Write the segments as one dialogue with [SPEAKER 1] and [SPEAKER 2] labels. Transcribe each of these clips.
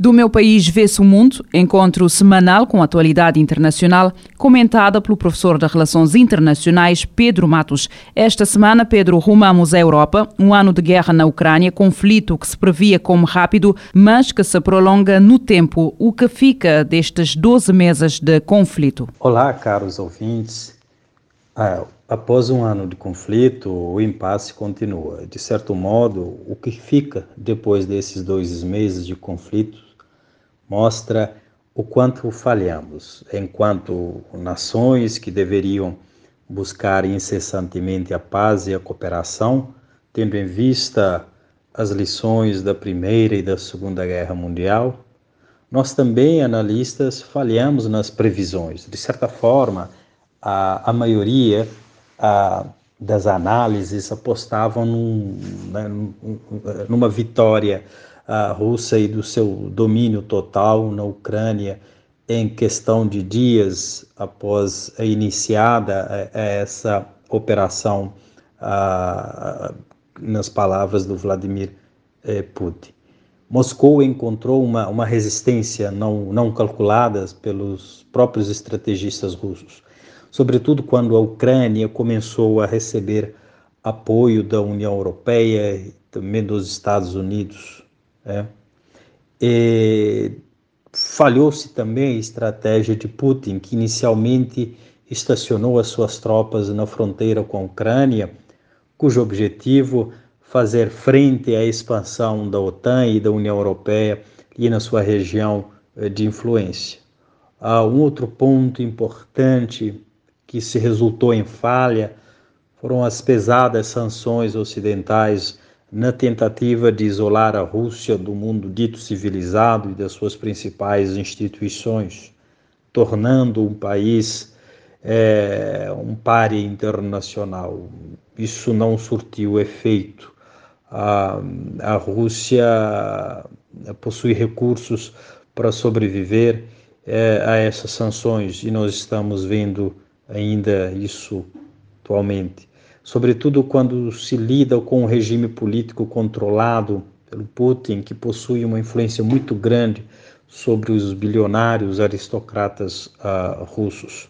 [SPEAKER 1] Do meu país vê-se o mundo, encontro semanal com atualidade internacional, comentada pelo professor de Relações Internacionais Pedro Matos. Esta semana, Pedro, rumamos à Europa, um ano de guerra na Ucrânia, conflito que se previa como rápido, mas que se prolonga no tempo. O que fica destes 12 meses de conflito?
[SPEAKER 2] Olá, caros ouvintes. Ah, após um ano de conflito, o impasse continua. De certo modo, o que fica depois desses dois meses de conflito mostra o quanto falhamos enquanto nações que deveriam buscar incessantemente a paz e a cooperação, tendo em vista as lições da Primeira e da Segunda Guerra Mundial, nós também, analistas, falhamos nas previsões. De certa forma, a, a maioria a, das análises apostavam num, né, numa vitória russa e do seu domínio total na Ucrânia em questão de dias após a iniciada essa operação, nas palavras do Vladimir eh, Putin. Moscou encontrou uma, uma resistência não, não calculada pelos próprios estrategistas russos, sobretudo quando a Ucrânia começou a receber apoio da União Europeia e também dos Estados Unidos é. Falhou-se também a estratégia de Putin, que inicialmente estacionou as suas tropas na fronteira com a Ucrânia, cujo objetivo fazer frente à expansão da OTAN e da União Europeia e na sua região eh, de influência. Há um outro ponto importante que se resultou em falha foram as pesadas sanções ocidentais na tentativa de isolar a Rússia do mundo dito civilizado e das suas principais instituições, tornando um país é, um páreo internacional. Isso não surtiu efeito. A, a Rússia possui recursos para sobreviver é, a essas sanções e nós estamos vendo ainda isso atualmente sobretudo quando se lida com um regime político controlado pelo Putin, que possui uma influência muito grande sobre os bilionários aristocratas uh, russos.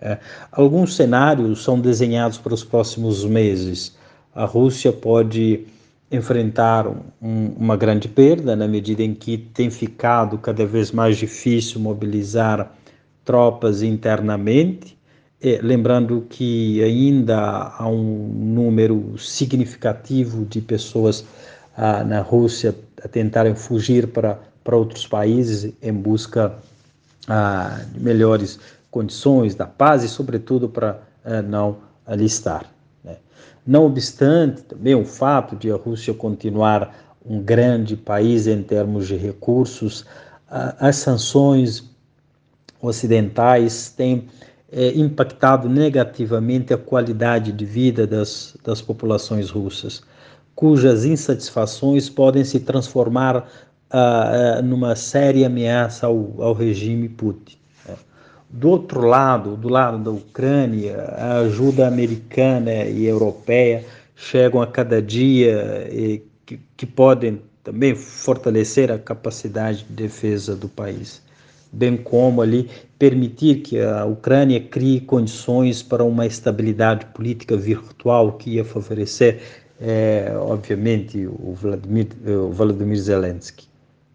[SPEAKER 2] É, alguns cenários são desenhados para os próximos meses. A Rússia pode enfrentar um, uma grande perda na medida em que tem ficado cada vez mais difícil mobilizar tropas internamente é, lembrando que ainda há um número significativo de pessoas ah, na Rússia a tentarem fugir para, para outros países em busca ah, de melhores condições da paz e, sobretudo, para ah, não alistar. Né? Não obstante, também o fato de a Rússia continuar um grande país em termos de recursos, ah, as sanções ocidentais têm é, impactado negativamente a qualidade de vida das, das populações russas, cujas insatisfações podem se transformar ah, ah, numa séria ameaça ao, ao regime Putin. Né. Do outro lado, do lado da Ucrânia, a ajuda americana e europeia chegam a cada dia e que, que podem também fortalecer a capacidade de defesa do país bem como ali permitir que a Ucrânia crie condições para uma estabilidade política virtual que ia favorecer, é, obviamente, o Vladimir, o Vladimir Zelensky.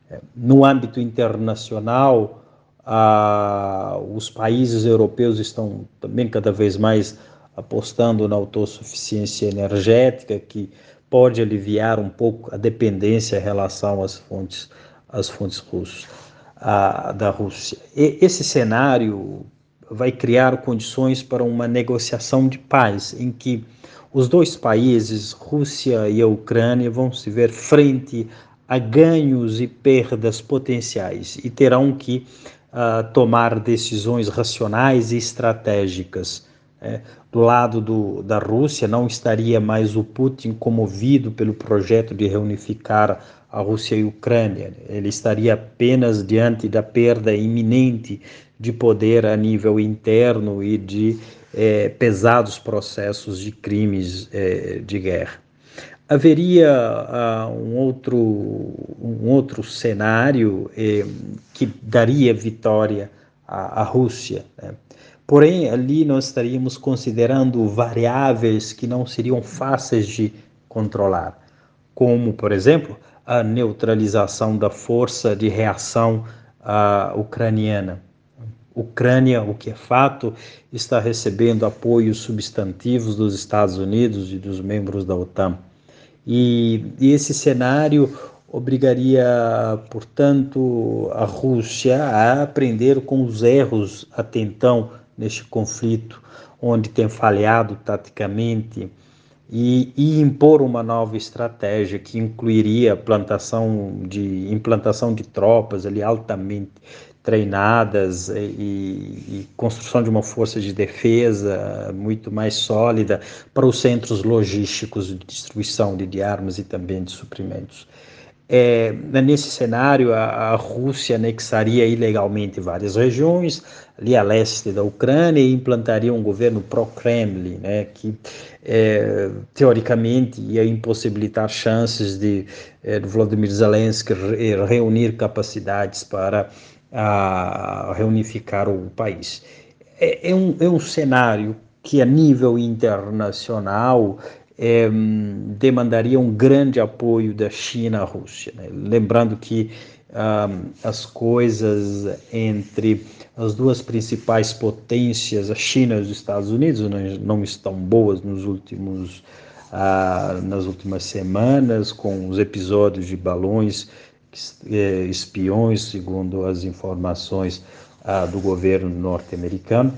[SPEAKER 2] É, no âmbito internacional, a, os países europeus estão também cada vez mais apostando na autossuficiência energética, que pode aliviar um pouco a dependência em relação às fontes, às fontes russas a, da Rússia. E esse cenário vai criar condições para uma negociação de paz, em que os dois países, Rússia e a Ucrânia, vão se ver frente a ganhos e perdas potenciais e terão que uh, tomar decisões racionais e estratégicas. É, do lado do, da Rússia não estaria mais o Putin comovido pelo projeto de reunificar a Rússia e a Ucrânia. Ele estaria apenas diante da perda iminente de poder a nível interno e de é, pesados processos de crimes é, de guerra. Haveria uh, um, outro, um outro cenário eh, que daria vitória à, à Rússia. Né? Porém, ali nós estaríamos considerando variáveis que não seriam fáceis de controlar, como, por exemplo, a neutralização da força de reação uh, ucraniana. Ucrânia, o que é fato, está recebendo apoios substantivos dos Estados Unidos e dos membros da OTAN. E, e esse cenário obrigaria, portanto, a Rússia a aprender com os erros até então neste conflito, onde tem falhado taticamente, e, e, impor uma nova estratégia que incluiria plantação de implantação de tropas ali altamente treinadas e, e, construção de uma força de defesa muito mais sólida para os centros logísticos de distribuição de, de armas e também de suprimentos. É, nesse cenário, a, a, Rússia anexaria ilegalmente várias regiões, ali a leste da Ucrânia, e implantaria um governo pró-Kremlin, né, que é, teoricamente ia impossibilitar chances de, é, de Vladimir Zelensky reunir capacidades para a reunificar o país. É, é, um, é um cenário que, a nível internacional, é, demandaria um grande apoio da China à Rússia. Né? Lembrando que um, as coisas entre as duas principais potências, a China e os Estados Unidos, não, estão boas nos últimos, uh, nas últimas semanas, com os episódios de balões é, espiões, segundo as informações ah, do governo norte-americano.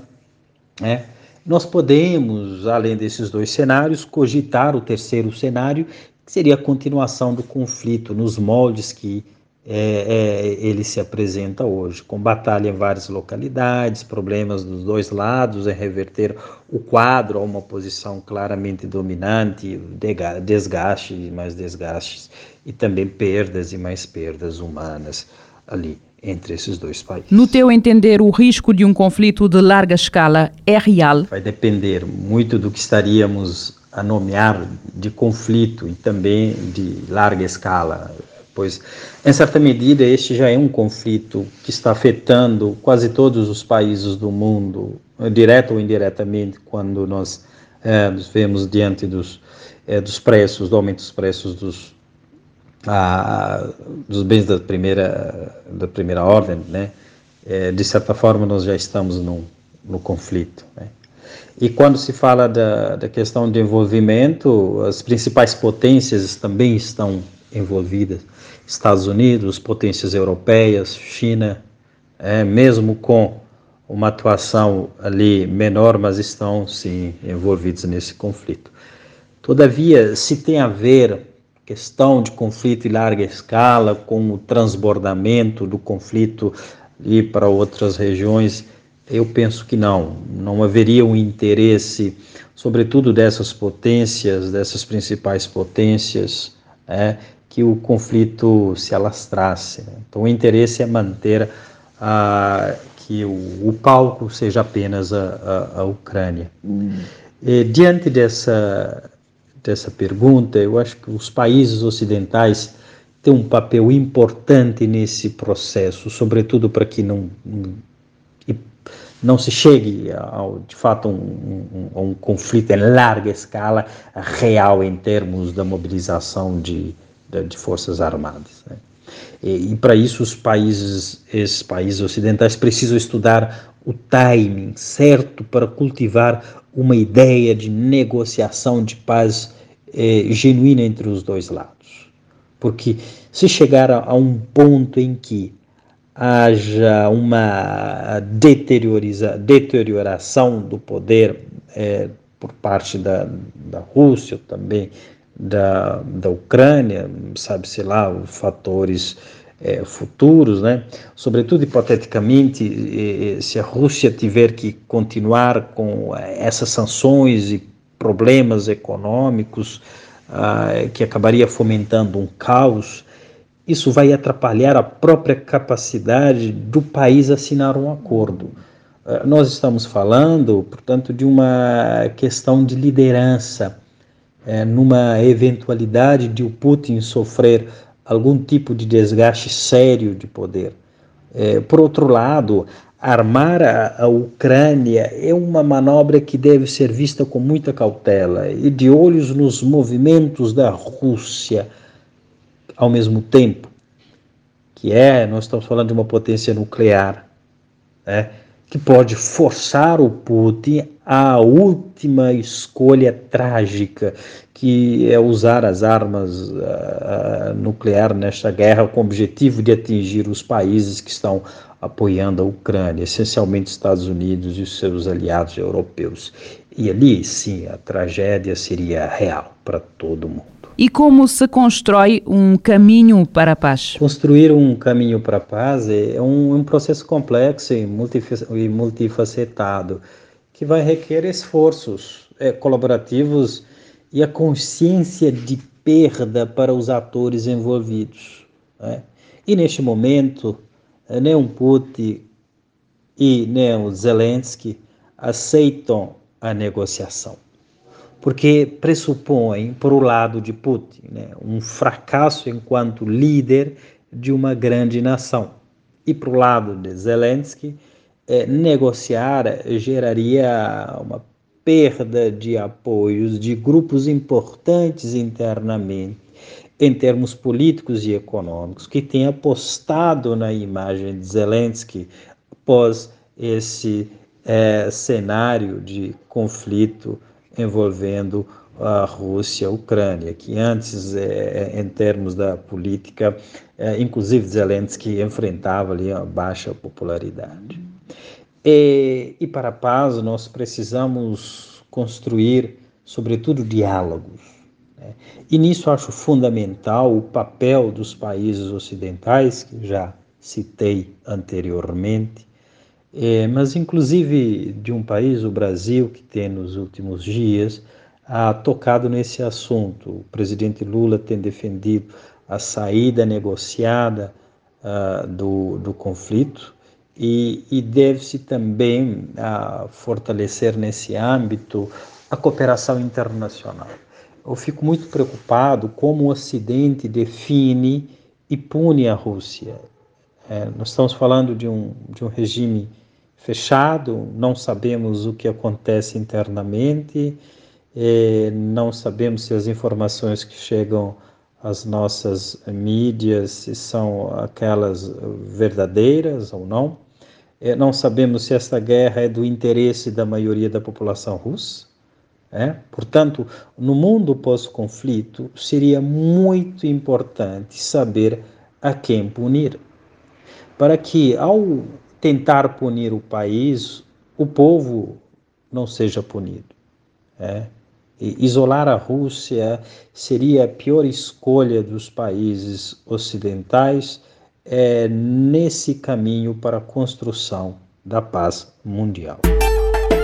[SPEAKER 2] Né? Nós podemos, além desses dois cenários, cogitar o terceiro cenário, que seria a continuação do conflito nos moldes que é, é, ele se apresenta hoje, com batalha em várias localidades, problemas dos dois lados, em reverter o quadro a uma posição claramente dominante, desgaste e mais desgastes e também perdas e mais perdas humanas ali entre esses dois países.
[SPEAKER 1] No teu entender, o risco de um conflito de larga escala é real?
[SPEAKER 2] Vai depender muito do que estaríamos a nomear de conflito e também de larga escala, pois em certa medida este já é um conflito que está afetando quase todos os países do mundo, direto ou indiretamente, quando nós é, nos vemos diante dos, é, dos preços, do aumento dos preços dos a, dos bens da primeira, da primeira ordem, né? É, de certa forma nós já estamos no, no conflito. Né? E quando se fala da, da questão de envolvimento, as principais potências também estão envolvidas. Estados Unidos, potências europeias, China, é, mesmo com uma atuação ali menor, mas estão sim envolvidos nesse conflito. Todavia, se tem a ver questão de conflito em larga escala, com o transbordamento do conflito e para outras regiões, eu penso que não. Não haveria um interesse, sobretudo dessas potências, dessas principais potências, é, que o conflito se alastrasse. Né? Então, o interesse é manter a, que o, o palco seja apenas a, a, a Ucrânia. Hum. E, diante dessa dessa pergunta, eu acho que os países ocidentais têm um papel importante nesse processo, sobretudo para que não, não se chegue ao, de fato a um, um, um, conflito em larga escala real em termos da mobilização de, de forças armadas. Né? E, e para isso os países, esses países ocidentais precisam estudar o timing certo para cultivar uma ideia de negociação de paz é, genuína entre os dois lados. Porque se chegar a, a um ponto em que haja uma deterioração do poder é, por parte da, da Rússia, também da, da Ucrânia, sabe-se lá, fatores é, futuros, né? Sobretudo, hipoteticamente, se a Rússia tiver que continuar com essas sanções e problemas econômicos, ah, que acabaria fomentando um caos, isso vai atrapalhar a própria capacidade do país assinar um acordo. Ah, nós estamos falando, portanto, de uma questão de liderança, é, numa eventualidade de o Putin sofrer algum tipo de desgaste sério de poder. É, por outro lado, armar a, a, Ucrânia é uma manobra que deve ser vista com muita cautela e de olhos nos movimentos da Rússia ao mesmo tempo, que é, nós estamos falando de uma potência nuclear, né, que pode forçar o Putin à última escolha trágica, que é usar as armas uh, nucleares nesta guerra com o objetivo de atingir os países que estão apoiando a Ucrânia, essencialmente Estados Unidos e os seus aliados europeus. E ali, sim, a tragédia seria real para todo mundo.
[SPEAKER 1] E como se constrói um caminho para a paz?
[SPEAKER 2] Construir um caminho para a paz é um, um processo complexo e, multifacetado que vai requerer esforços é, colaborativos e a consciência de perda para os atores envolvidos. Né? E neste momento, nem o Putin e nem o Zelensky aceitam a negociação porque pressupõe, por o lado de Putin, né, um fracasso enquanto líder de uma grande nação. E para o lado de Zelensky, é, negociar geraria uma perda de apoios de grupos importantes internamente, em termos políticos e econômicos, que têm apostado na imagem de Zelensky após esse é, cenário de conflito envolvendo a Rússia, a Ucrânia, que antes, é, em termos da política, é, inclusive Zelensky enfrentava ali a baixa popularidade. E, e para a paz nós precisamos construir, sobretudo, diálogos. Né? E nisso acho fundamental o papel dos países ocidentais, que já citei anteriormente, é, mas inclusive de um país, o Brasil, que tem nos últimos dias ha tocado nesse assunto. O presidente Lula tem defendido a saída negociada uh, do, do conflito e, e deve-se também uh, fortalecer nesse âmbito a cooperação internacional. Eu fico muito preocupado como o Ocidente define e pune a Rússia. É, nós estamos falando de um, de um regime fechado, não sabemos o que acontece internamente, não sabemos se as informações que chegam às nossas mídias são aquelas verdadeiras ou não. não sabemos se esta guerra é do interesse da maioria da população russa. É? Portanto, no mundo pós-conflito, seria muito importante saber a quem punir, para que, ao tentar punir o país, o povo não seja punido. É? isolar a Rússia seria a pior escolha dos países ocidentais é, nesse caminho para a construção da paz mundial.